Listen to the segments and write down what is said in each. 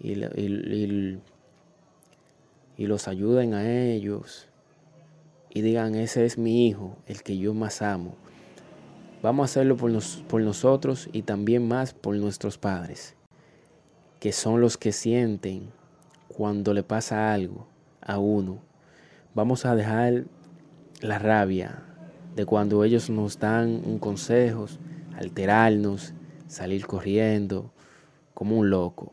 Y, y- y- los ayuden a ellos y digan, ese es mi hijo, el que yo más amo. Vamos a hacerlo por, nos- por nosotros y también más por nuestros padres, que son los que sienten cuando le pasa algo a uno. Vamos a dejar la rabia de cuando ellos nos dan un consejo, alterarnos, salir corriendo como un loco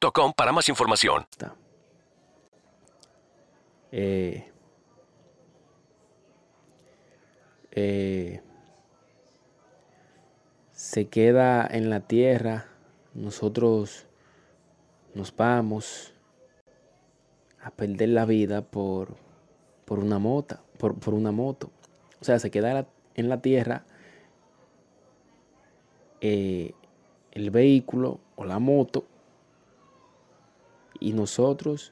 para más información. Eh, eh, se queda en la tierra, nosotros nos vamos a perder la vida por, por una mota, por, por una moto. O sea, se queda en la tierra eh, el vehículo o la moto y nosotros